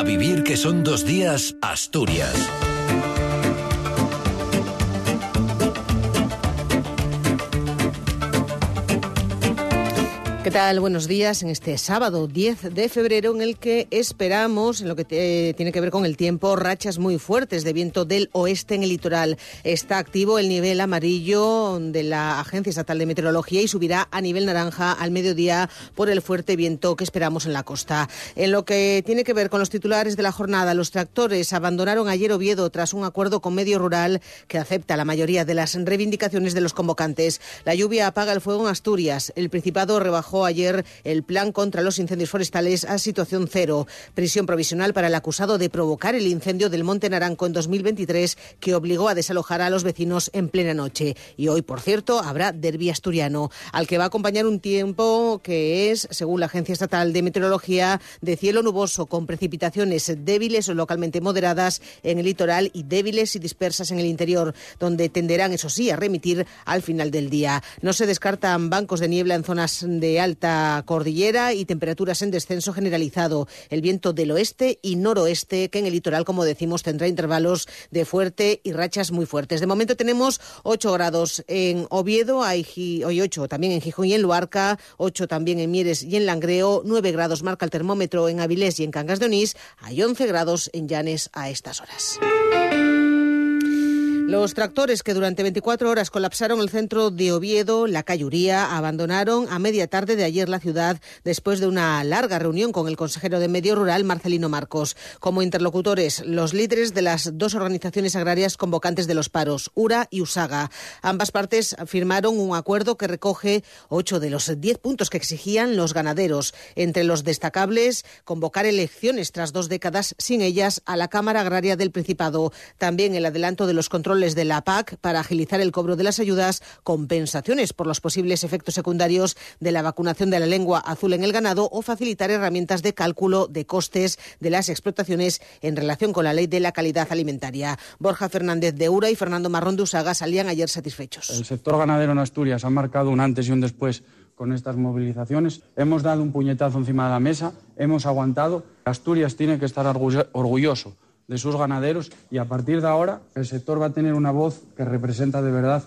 A vivir que son dos días, Asturias. ¿Qué tal? Buenos días en este sábado 10 de febrero en el que esperamos, en lo que tiene que ver con el tiempo, rachas muy fuertes de viento del oeste en el litoral. Está activo el nivel amarillo de la Agencia Estatal de Meteorología y subirá a nivel naranja al mediodía por el fuerte viento que esperamos en la costa. En lo que tiene que ver con los titulares de la jornada, los tractores abandonaron ayer Oviedo tras un acuerdo con Medio Rural que acepta la mayoría de las reivindicaciones de los convocantes. La lluvia apaga el fuego en Asturias. El Principado rebajó ayer el plan contra los incendios forestales a situación cero. Prisión provisional para el acusado de provocar el incendio del Monte Naranco en 2023 que obligó a desalojar a los vecinos en plena noche. Y hoy, por cierto, habrá derbi asturiano, al que va a acompañar un tiempo que es, según la Agencia Estatal de Meteorología, de cielo nuboso con precipitaciones débiles o localmente moderadas en el litoral y débiles y dispersas en el interior, donde tenderán, eso sí, a remitir al final del día. No se descartan bancos de niebla en zonas de alta cordillera y temperaturas en descenso generalizado. El viento del oeste y noroeste, que en el litoral, como decimos, tendrá intervalos de fuerte y rachas muy fuertes. De momento tenemos 8 grados en Oviedo, hay hoy 8 también en Gijón y en Luarca, 8 también en Mieres y en Langreo, 9 grados marca el termómetro en Avilés y en Cangas de Onís, hay 11 grados en Llanes a estas horas. Los tractores que durante 24 horas colapsaron el centro de Oviedo, la Cayuría, abandonaron a media tarde de ayer la ciudad después de una larga reunión con el consejero de Medio Rural, Marcelino Marcos. Como interlocutores, los líderes de las dos organizaciones agrarias convocantes de los paros, URA y USAGA. Ambas partes firmaron un acuerdo que recoge ocho de los diez puntos que exigían los ganaderos. Entre los destacables, convocar elecciones tras dos décadas sin ellas a la Cámara Agraria del Principado. También el adelanto de los controles de la PAC para agilizar el cobro de las ayudas, compensaciones por los posibles efectos secundarios de la vacunación de la lengua azul en el ganado o facilitar herramientas de cálculo de costes de las explotaciones en relación con la ley de la calidad alimentaria. Borja Fernández de Ura y Fernando Marrón de Usaga salían ayer satisfechos. El sector ganadero en Asturias ha marcado un antes y un después con estas movilizaciones. Hemos dado un puñetazo encima de la mesa, hemos aguantado. Asturias tiene que estar orgulloso de sus ganaderos y a partir de ahora el sector va a tener una voz que representa de verdad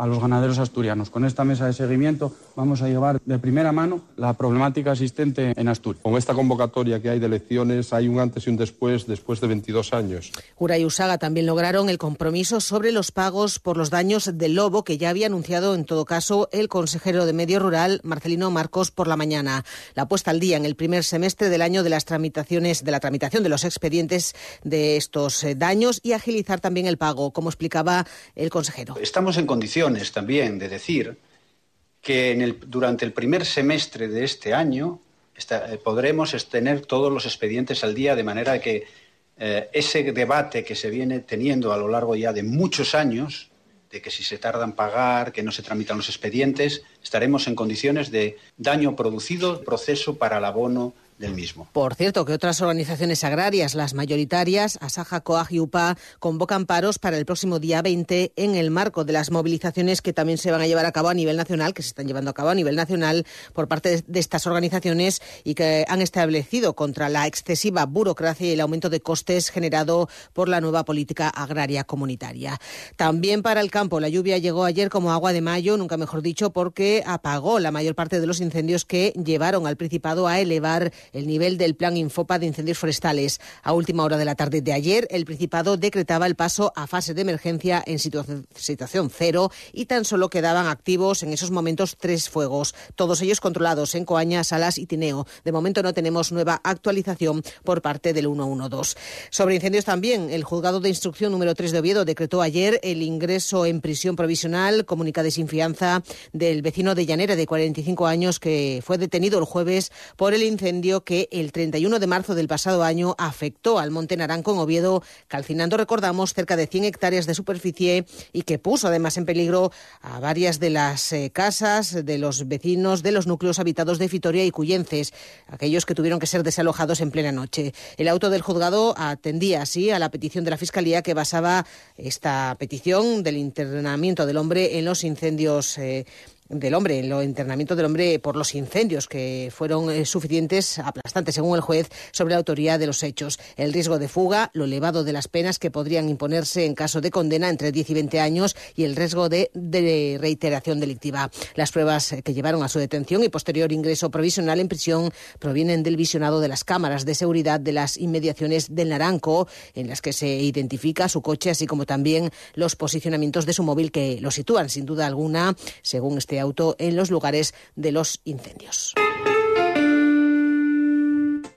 a los ganaderos asturianos. Con esta mesa de seguimiento vamos a llevar de primera mano la problemática existente en Asturias. Con esta convocatoria que hay de elecciones hay un antes y un después, después de 22 años. Ura y Usaga también lograron el compromiso sobre los pagos por los daños del lobo que ya había anunciado en todo caso el consejero de Medio Rural, Marcelino Marcos, por la mañana. La puesta al día en el primer semestre del año de las tramitaciones, de la tramitación de los expedientes de estos eh, daños y agilizar también el pago, como explicaba el consejero. Estamos en condiciones también de decir que durante el primer semestre de este año eh, podremos tener todos los expedientes al día, de manera que eh, ese debate que se viene teniendo a lo largo ya de muchos años, de que si se tarda en pagar, que no se tramitan los expedientes, estaremos en condiciones de daño producido, proceso para el abono Por cierto, que otras organizaciones agrarias, las mayoritarias, Asaja, Coag y UPA, convocan paros para el próximo día 20 en el marco de las movilizaciones que también se van a llevar a cabo a nivel nacional, que se están llevando a cabo a nivel nacional por parte de estas organizaciones y que han establecido contra la excesiva burocracia y el aumento de costes generado por la nueva política agraria comunitaria. También para el campo, la lluvia llegó ayer como agua de mayo, nunca mejor dicho, porque apagó la mayor parte de los incendios que llevaron al Principado a elevar el nivel del plan Infopa de incendios forestales. A última hora de la tarde de ayer, el Principado decretaba el paso a fase de emergencia en situación cero y tan solo quedaban activos en esos momentos tres fuegos, todos ellos controlados en Coaña, Salas y Tineo. De momento no tenemos nueva actualización por parte del 112. Sobre incendios también, el juzgado de instrucción número 3 de Oviedo decretó ayer el ingreso en prisión provisional, comunica de sin fianza, del vecino de Llanera de 45 años que fue detenido el jueves por el incendio que el 31 de marzo del pasado año afectó al Monte Naranco en Oviedo, calcinando, recordamos, cerca de 100 hectáreas de superficie y que puso además en peligro a varias de las eh, casas de los vecinos de los núcleos habitados de Fitoria y Cuyences, aquellos que tuvieron que ser desalojados en plena noche. El auto del juzgado atendía así a la petición de la Fiscalía que basaba esta petición del internamiento del hombre en los incendios. Eh, del hombre, el internamiento del hombre por los incendios que fueron eh, suficientes, aplastantes según el juez, sobre la autoría de los hechos. El riesgo de fuga, lo elevado de las penas que podrían imponerse en caso de condena entre 10 y 20 años y el riesgo de, de reiteración delictiva. Las pruebas que llevaron a su detención y posterior ingreso provisional en prisión provienen del visionado de las cámaras de seguridad de las inmediaciones del Naranco, en las que se identifica su coche, así como también los posicionamientos de su móvil que lo sitúan, sin duda alguna, según este auto, en los lugares de los incendios.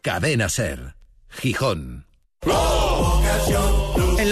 Cadena Ser, Gijón.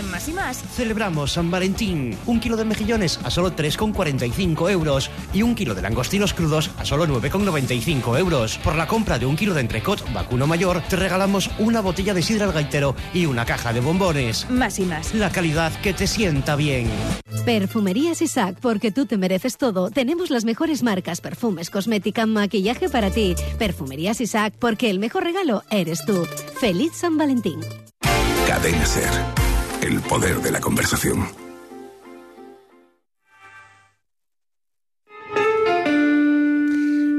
En Más y Más Celebramos San Valentín. Un kilo de mejillones a solo 3,45 euros y un kilo de langostinos crudos a solo 9,95 euros. Por la compra de un kilo de entrecot vacuno mayor, te regalamos una botella de sidra al gaitero y una caja de bombones. Más y Más. La calidad que te sienta bien. Perfumerías Isaac, porque tú te mereces todo. Tenemos las mejores marcas, perfumes, cosmética, maquillaje para ti. Perfumerías Isaac, porque el mejor regalo eres tú. Feliz San Valentín. Cadena Ser, el poder de la conversación.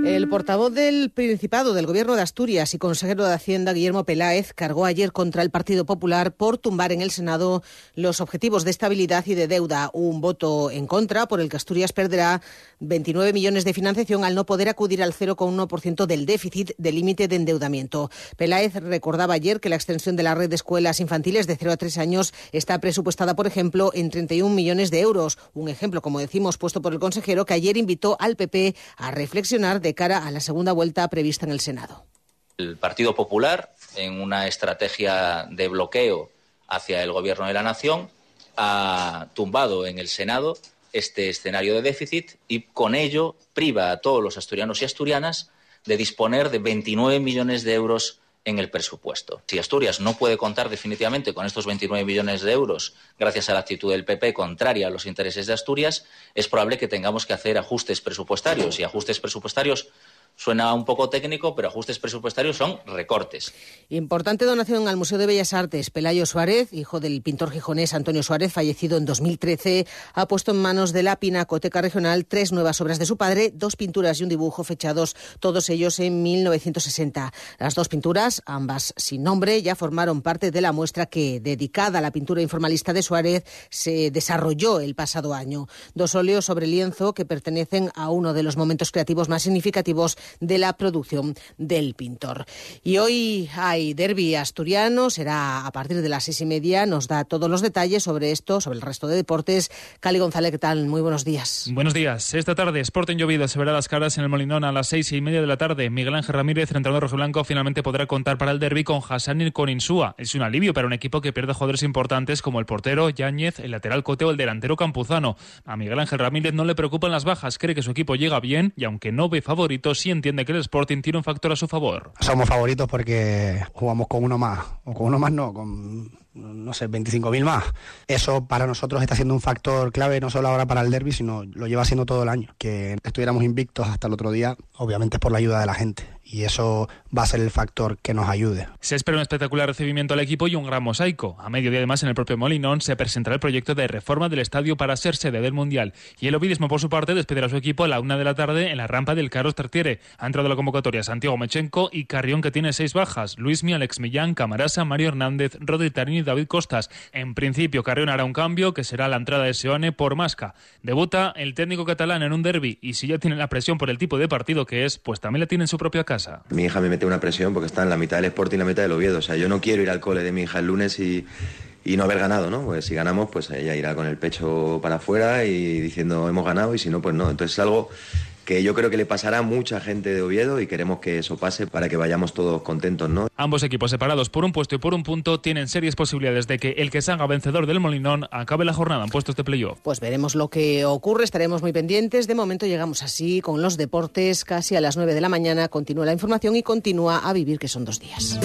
El portavoz del Principado del Gobierno de Asturias y consejero de Hacienda, Guillermo Peláez, cargó ayer contra el Partido Popular por tumbar en el Senado los objetivos de estabilidad y de deuda. Un voto en contra por el que Asturias perderá 29 millones de financiación al no poder acudir al 0,1% del déficit del límite de endeudamiento. Peláez recordaba ayer que la extensión de la red de escuelas infantiles de 0 a 3 años está presupuestada, por ejemplo, en 31 millones de euros. Un ejemplo, como decimos, puesto por el consejero que ayer invitó al PP a reflexionar de cara a la segunda vuelta prevista en el Senado. El Partido Popular, en una estrategia de bloqueo hacia el Gobierno de la Nación, ha tumbado en el Senado este escenario de déficit y con ello priva a todos los asturianos y asturianas de disponer de 29 millones de euros en el presupuesto. Si Asturias no puede contar definitivamente con estos 29 millones de euros gracias a la actitud del PP contraria a los intereses de Asturias, es probable que tengamos que hacer ajustes presupuestarios y ajustes presupuestarios Suena un poco técnico, pero ajustes presupuestarios son recortes. Importante donación al Museo de Bellas Artes. Pelayo Suárez, hijo del pintor gijonés Antonio Suárez, fallecido en 2013, ha puesto en manos de la Pinacoteca Regional tres nuevas obras de su padre, dos pinturas y un dibujo fechados, todos ellos en 1960. Las dos pinturas, ambas sin nombre, ya formaron parte de la muestra que, dedicada a la pintura informalista de Suárez, se desarrolló el pasado año. Dos óleos sobre lienzo que pertenecen a uno de los momentos creativos más significativos de la producción del pintor. Y hoy hay derby asturiano, será a partir de las seis y media, nos da todos los detalles sobre esto, sobre el resto de deportes. Cali González, ¿qué tal? Muy buenos días. Buenos días. Esta tarde, Sporting Llovido se verá las caras en el Molinón a las seis y media de la tarde. Miguel Ángel Ramírez, entrenador rojiblanco, finalmente podrá contar para el derby con Hassan y con Insúa. Es un alivio para un equipo que pierde jugadores importantes como el portero Yáñez, el lateral Coteo, el delantero Campuzano. A Miguel Ángel Ramírez no le preocupan las bajas, cree que su equipo llega bien y aunque no ve favoritos, entiende que el Sporting tiene un factor a su favor. Somos favoritos porque jugamos con uno más, o con uno más no, con no sé, 25.000 más. Eso para nosotros está siendo un factor clave, no solo ahora para el derby, sino lo lleva siendo todo el año. Que estuviéramos invictos hasta el otro día, obviamente es por la ayuda de la gente. Y eso va a ser el factor que nos ayude. Se espera un espectacular recibimiento al equipo y un gran mosaico. A mediodía, además, en el propio Molinón se presentará el proyecto de reforma del estadio para ser sede del Mundial. Y el Ovidismo, por su parte, despedirá a su equipo a la una de la tarde en la rampa del Carlos Tartiere. Ha entrado la convocatoria Santiago Mechenko y Carrión, que tiene seis bajas. Luismi, Alex Millán, Camarasa, Mario Hernández, Rodri Tarini y David Costas. En principio, Carrión hará un cambio, que será la entrada de Seone por Masca. Debuta el técnico catalán en un derby y si ya tiene la presión por el tipo de partido que es, pues también la tiene en su propia Mi hija me mete una presión porque está en la mitad del Sporting y la mitad del Oviedo. O sea, yo no quiero ir al cole de mi hija el lunes y, y no haber ganado, ¿no? Pues si ganamos, pues ella irá con el pecho para afuera y diciendo hemos ganado y si no, pues no. Entonces es algo que yo creo que le pasará a mucha gente de Oviedo y queremos que eso pase para que vayamos todos contentos, ¿no? Ambos equipos separados por un puesto y por un punto tienen serias posibilidades de que el que salga vencedor del Molinón acabe la jornada en puestos de playoff. Pues veremos lo que ocurre, estaremos muy pendientes. De momento llegamos así con los deportes, casi a las 9 de la mañana. Continúa la información y continúa a vivir, que son dos días.